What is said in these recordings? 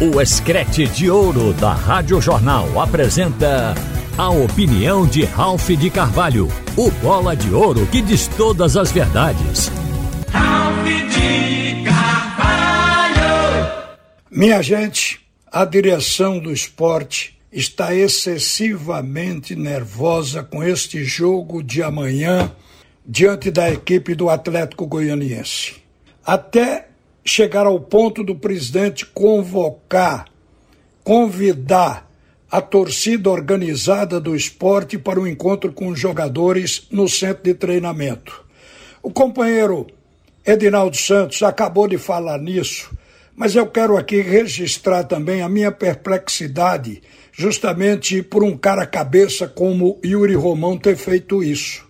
O Escrete de Ouro da Rádio Jornal apresenta a opinião de Ralph de Carvalho, o bola de ouro que diz todas as verdades. Ralph de Carvalho! Minha gente, a direção do esporte está excessivamente nervosa com este jogo de amanhã diante da equipe do Atlético Goianiense. Até chegar ao ponto do presidente convocar, convidar a torcida organizada do esporte para um encontro com os jogadores no centro de treinamento. O companheiro Edinaldo Santos acabou de falar nisso, mas eu quero aqui registrar também a minha perplexidade, justamente por um cara cabeça como Yuri Romão ter feito isso.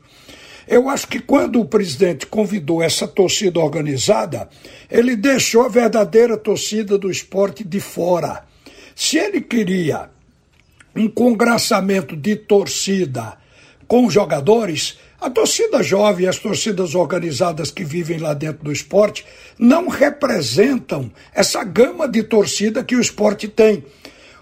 Eu acho que quando o presidente convidou essa torcida organizada, ele deixou a verdadeira torcida do esporte de fora. Se ele queria um congraçamento de torcida com jogadores, a torcida jovem as torcidas organizadas que vivem lá dentro do esporte não representam essa gama de torcida que o esporte tem.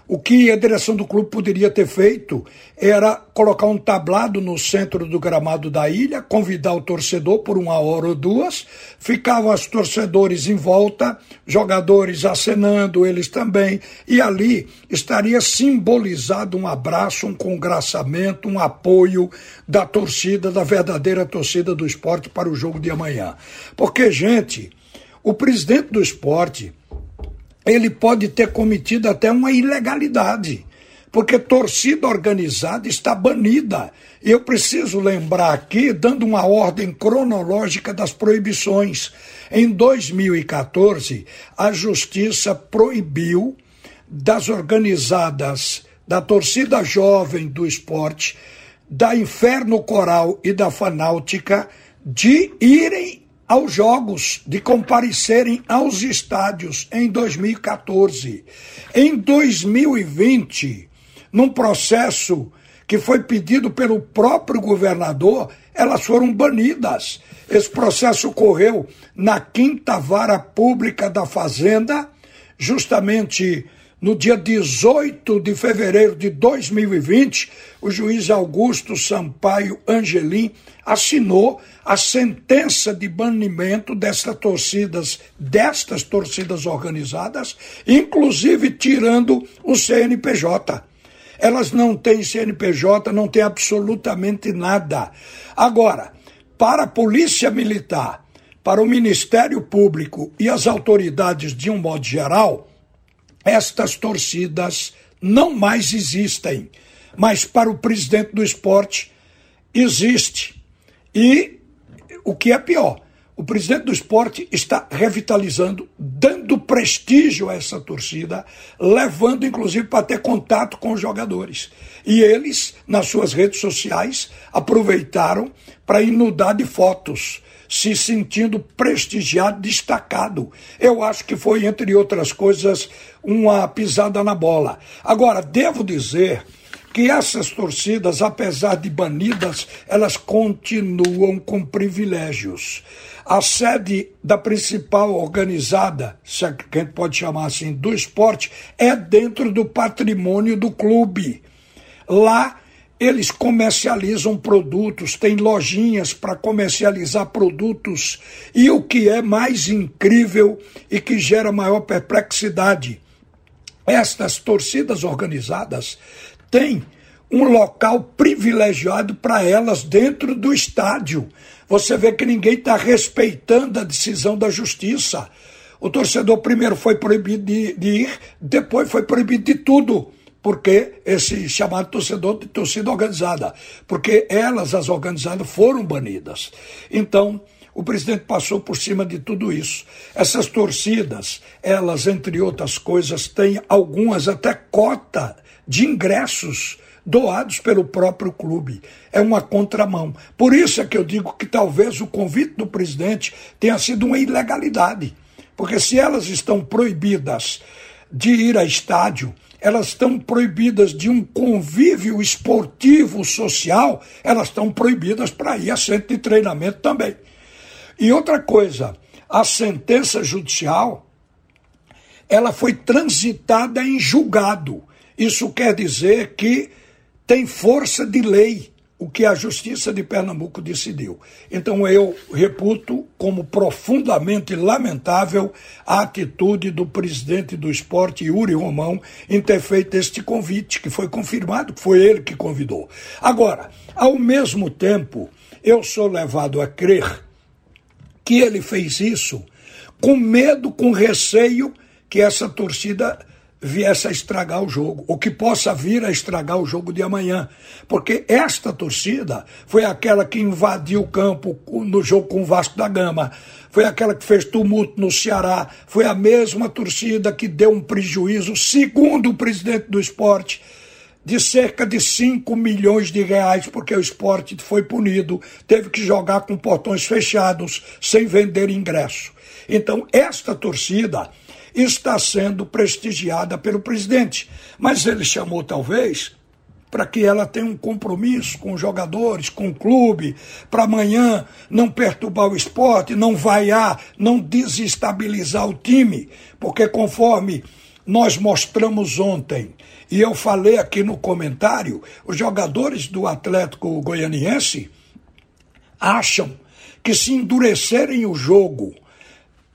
O que a direção do clube poderia ter feito era colocar um tablado no centro do gramado da ilha, convidar o torcedor por uma hora ou duas, ficavam os torcedores em volta, jogadores acenando, eles também, e ali estaria simbolizado um abraço, um congraçamento, um apoio da torcida, da verdadeira torcida do esporte para o jogo de amanhã. Porque, gente, o presidente do esporte ele pode ter cometido até uma ilegalidade, porque torcida organizada está banida. Eu preciso lembrar aqui, dando uma ordem cronológica das proibições. Em 2014, a Justiça proibiu das organizadas da torcida jovem do esporte, da Inferno Coral e da Fanáutica de irem aos jogos, de comparecerem aos estádios em 2014. Em 2020, num processo que foi pedido pelo próprio governador, elas foram banidas. Esse processo ocorreu na quinta vara pública da Fazenda, justamente no dia 18 de fevereiro de 2020, o juiz Augusto Sampaio Angelim assinou a sentença de banimento destas torcidas, destas torcidas organizadas, inclusive tirando o CNPJ. Elas não têm CNPJ, não têm absolutamente nada. Agora, para a Polícia Militar, para o Ministério Público e as autoridades de um modo geral, estas torcidas não mais existem. Mas para o presidente do esporte, existe. E o que é pior, o presidente do esporte está revitalizando, dando prestígio a essa torcida, levando inclusive para ter contato com os jogadores. E eles, nas suas redes sociais, aproveitaram para inundar de fotos se sentindo prestigiado, destacado. Eu acho que foi, entre outras coisas, uma pisada na bola. Agora, devo dizer que essas torcidas, apesar de banidas, elas continuam com privilégios. A sede da principal organizada, se a gente pode chamar assim, do esporte, é dentro do patrimônio do clube. Lá eles comercializam produtos, têm lojinhas para comercializar produtos. E o que é mais incrível e que gera maior perplexidade, estas torcidas organizadas têm um local privilegiado para elas dentro do estádio. Você vê que ninguém está respeitando a decisão da justiça. O torcedor primeiro foi proibido de, de ir, depois foi proibido de tudo porque esse chamado torcedor de torcida organizada, porque elas, as organizadas, foram banidas. Então, o presidente passou por cima de tudo isso. Essas torcidas, elas, entre outras coisas, têm algumas até cota de ingressos doados pelo próprio clube. É uma contramão. Por isso é que eu digo que talvez o convite do presidente tenha sido uma ilegalidade. Porque se elas estão proibidas de ir a estádio, elas estão proibidas de um convívio esportivo social, elas estão proibidas para ir a centro de treinamento também. E outra coisa, a sentença judicial ela foi transitada em julgado. Isso quer dizer que tem força de lei o que a Justiça de Pernambuco decidiu. Então eu reputo como profundamente lamentável a atitude do presidente do esporte, Yuri Romão, em ter feito este convite, que foi confirmado, que foi ele que convidou. Agora, ao mesmo tempo, eu sou levado a crer que ele fez isso com medo, com receio que essa torcida viesse a estragar o jogo, ou que possa vir a estragar o jogo de amanhã. Porque esta torcida foi aquela que invadiu o campo no jogo com o Vasco da Gama, foi aquela que fez tumulto no Ceará, foi a mesma torcida que deu um prejuízo, segundo o presidente do esporte, de cerca de 5 milhões de reais, porque o esporte foi punido, teve que jogar com portões fechados, sem vender ingresso. Então, esta torcida está sendo prestigiada pelo presidente. Mas ele chamou, talvez, para que ela tenha um compromisso com os jogadores, com o clube, para amanhã não perturbar o esporte, não vaiar, não desestabilizar o time, porque conforme nós mostramos ontem, e eu falei aqui no comentário, os jogadores do Atlético Goianiense acham que se endurecerem o jogo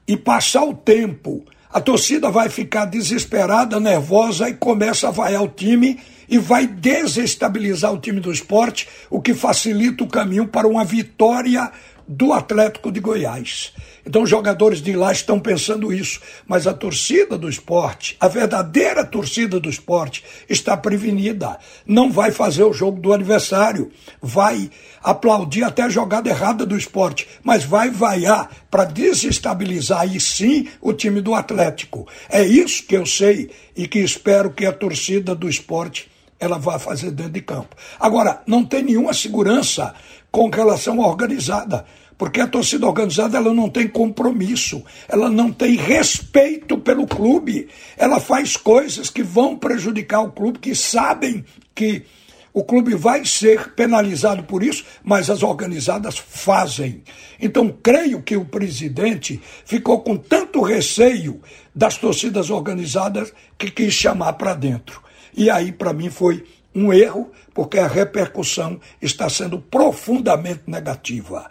e passar o tempo a torcida vai ficar desesperada, nervosa e começa a vaiar o time e vai desestabilizar o time do esporte, o que facilita o caminho para uma vitória do Atlético de Goiás. Então, os jogadores de lá estão pensando isso, mas a torcida do esporte, a verdadeira torcida do esporte, está prevenida. Não vai fazer o jogo do aniversário, vai aplaudir até a jogada errada do esporte, mas vai vaiar para desestabilizar aí sim o time do Atlético. É isso que eu sei e que espero que a torcida do esporte ela vá fazer dentro de campo. Agora, não tem nenhuma segurança com relação à organizada. Porque a torcida organizada ela não tem compromisso, ela não tem respeito pelo clube, ela faz coisas que vão prejudicar o clube, que sabem que o clube vai ser penalizado por isso, mas as organizadas fazem. Então, creio que o presidente ficou com tanto receio das torcidas organizadas que quis chamar para dentro. E aí, para mim, foi um erro, porque a repercussão está sendo profundamente negativa.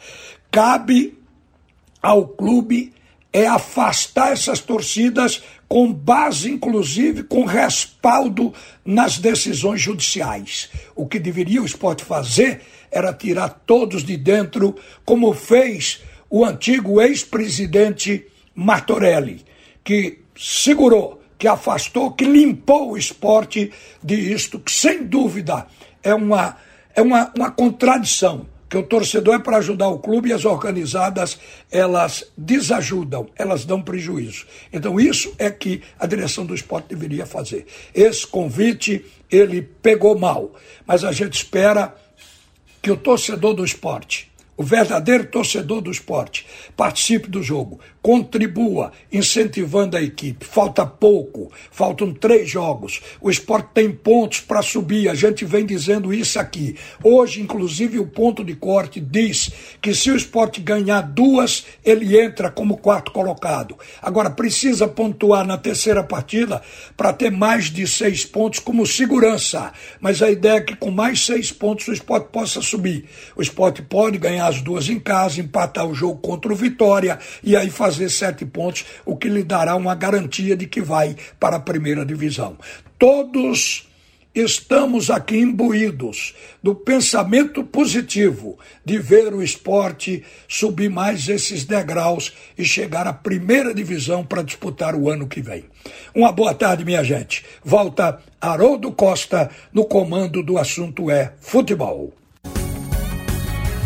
Cabe ao clube é afastar essas torcidas com base, inclusive, com respaldo nas decisões judiciais. O que deveria o esporte fazer era tirar todos de dentro, como fez o antigo ex-presidente Martorelli, que segurou que afastou, que limpou o esporte de isto, que sem dúvida é uma, é uma, uma contradição que o torcedor é para ajudar o clube e as organizadas elas desajudam, elas dão prejuízo. Então isso é que a direção do esporte deveria fazer. Esse convite ele pegou mal, mas a gente espera que o torcedor do esporte o verdadeiro torcedor do esporte participe do jogo, contribua, incentivando a equipe. Falta pouco, faltam três jogos. O esporte tem pontos para subir, a gente vem dizendo isso aqui. Hoje, inclusive, o ponto de corte diz que se o esporte ganhar duas, ele entra como quarto colocado. Agora, precisa pontuar na terceira partida para ter mais de seis pontos como segurança. Mas a ideia é que com mais seis pontos o esporte possa subir. O esporte pode ganhar as duas em casa, empatar o jogo contra o Vitória e aí fazer sete pontos, o que lhe dará uma garantia de que vai para a primeira divisão. Todos estamos aqui imbuídos do pensamento positivo de ver o esporte subir mais esses degraus e chegar à primeira divisão para disputar o ano que vem. Uma boa tarde, minha gente. Volta Haroldo Costa no comando do assunto é futebol.